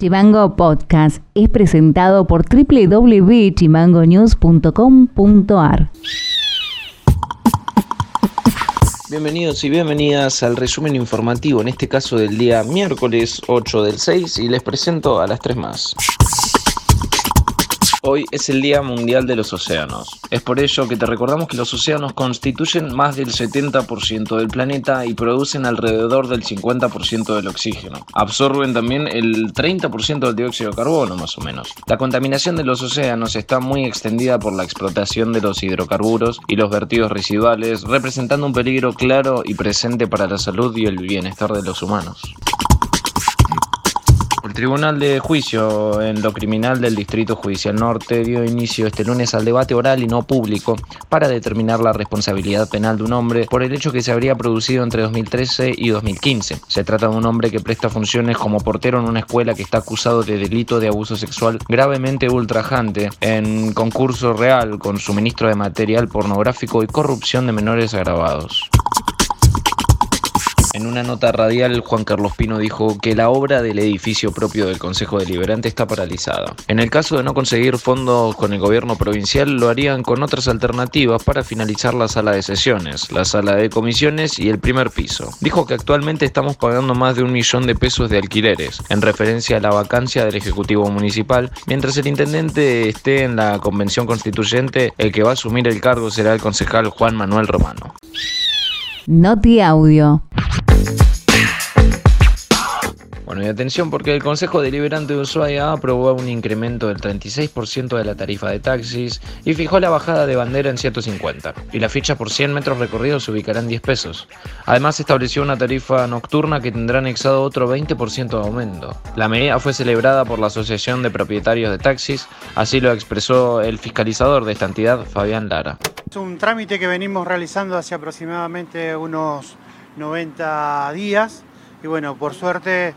Chimango Podcast es presentado por www.chimangonews.com.ar. Bienvenidos y bienvenidas al resumen informativo, en este caso del día miércoles 8 del 6, y les presento a las tres más. Hoy es el Día Mundial de los Océanos. Es por ello que te recordamos que los océanos constituyen más del 70% del planeta y producen alrededor del 50% del oxígeno. Absorben también el 30% del dióxido de carbono, más o menos. La contaminación de los océanos está muy extendida por la explotación de los hidrocarburos y los vertidos residuales, representando un peligro claro y presente para la salud y el bienestar de los humanos. Tribunal de Juicio en lo criminal del Distrito Judicial Norte dio inicio este lunes al debate oral y no público para determinar la responsabilidad penal de un hombre por el hecho que se habría producido entre 2013 y 2015. Se trata de un hombre que presta funciones como portero en una escuela que está acusado de delito de abuso sexual gravemente ultrajante en concurso real con suministro de material pornográfico y corrupción de menores agravados. En una nota radial, Juan Carlos Pino dijo que la obra del edificio propio del Consejo Deliberante está paralizada. En el caso de no conseguir fondos con el gobierno provincial, lo harían con otras alternativas para finalizar la sala de sesiones, la sala de comisiones y el primer piso. Dijo que actualmente estamos pagando más de un millón de pesos de alquileres, en referencia a la vacancia del Ejecutivo Municipal. Mientras el intendente esté en la convención constituyente, el que va a asumir el cargo será el concejal Juan Manuel Romano. Noti Audio. Bueno, y atención porque el Consejo Deliberante de Ushuaia aprobó un incremento del 36% de la tarifa de taxis y fijó la bajada de bandera en 150. Y la ficha por 100 metros recorridos se ubicará en 10 pesos. Además estableció una tarifa nocturna que tendrá anexado otro 20% de aumento. La medida fue celebrada por la Asociación de Propietarios de Taxis, así lo expresó el fiscalizador de esta entidad, Fabián Lara. Es un trámite que venimos realizando hace aproximadamente unos 90 días y bueno, por suerte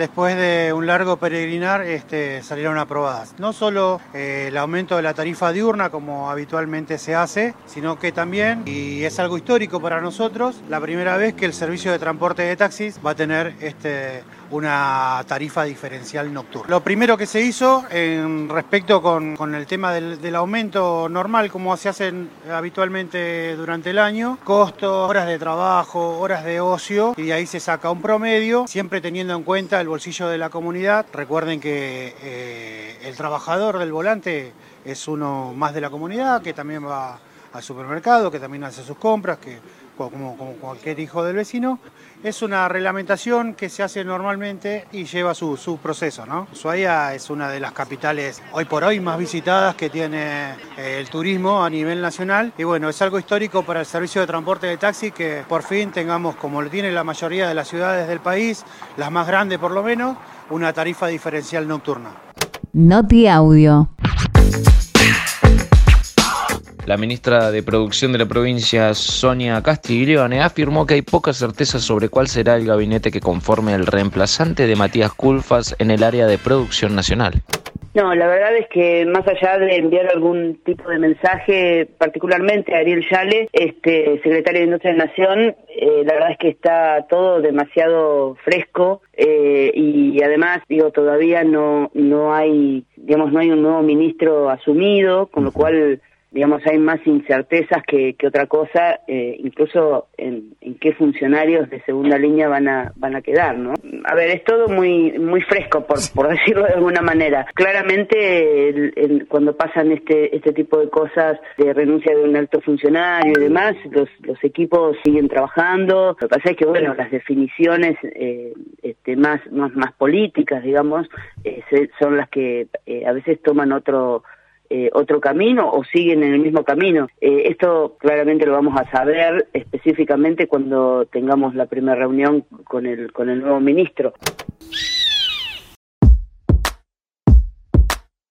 después de un largo peregrinar este, salieron aprobadas. No solo eh, el aumento de la tarifa diurna como habitualmente se hace, sino que también, y es algo histórico para nosotros, la primera vez que el servicio de transporte de taxis va a tener este, una tarifa diferencial nocturna. Lo primero que se hizo en respecto con, el tema del, del, aumento normal, como se hacen habitualmente durante el año, costos, horas de trabajo, horas de ocio, y ahí se saca un promedio, siempre teniendo en cuenta el bolsillo de la comunidad. Recuerden que eh, el trabajador del volante es uno más de la comunidad, que también va al supermercado, que también hace sus compras, que como, como, cualquier hijo del vecino. Es una reglamentación que se hace normalmente y lleva su, su proceso. ¿no? Ushuaia es una de las capitales hoy por hoy más visitadas que tiene eh, el turismo a nivel nacional y bueno, es algo histórico para el servicio de transporte de taxi que por fin tengamos, como lo tiene la mayoría de las ciudades del país, las más grandes por lo menos, una tarifa diferencial nocturna. Noti Audio. La ministra de Producción de la provincia, Sonia Castiglione, afirmó que hay poca certeza sobre cuál será el gabinete que conforme el reemplazante de Matías Culfas en el área de producción nacional. No, la verdad es que más allá de enviar algún tipo de mensaje, particularmente a Ariel Yale, este secretario de Industria de Nación, eh, la verdad es que está todo demasiado fresco eh, y además, digo, todavía no no hay, digamos, no hay un nuevo ministro asumido, con lo cual digamos, hay más incertezas que, que otra cosa, eh, incluso en, en, qué funcionarios de segunda línea van a, van a quedar, ¿no? A ver, es todo muy, muy fresco, por, por decirlo de alguna manera. Claramente, el, el, cuando pasan este, este tipo de cosas de renuncia de un alto funcionario y demás, los, los equipos siguen trabajando. Lo que pasa es que, bueno, las definiciones eh, este, más, más, más políticas, digamos, eh, son las que eh, a veces toman otro eh, otro camino o siguen en el mismo camino. Eh, esto claramente lo vamos a saber específicamente cuando tengamos la primera reunión con el, con el nuevo ministro.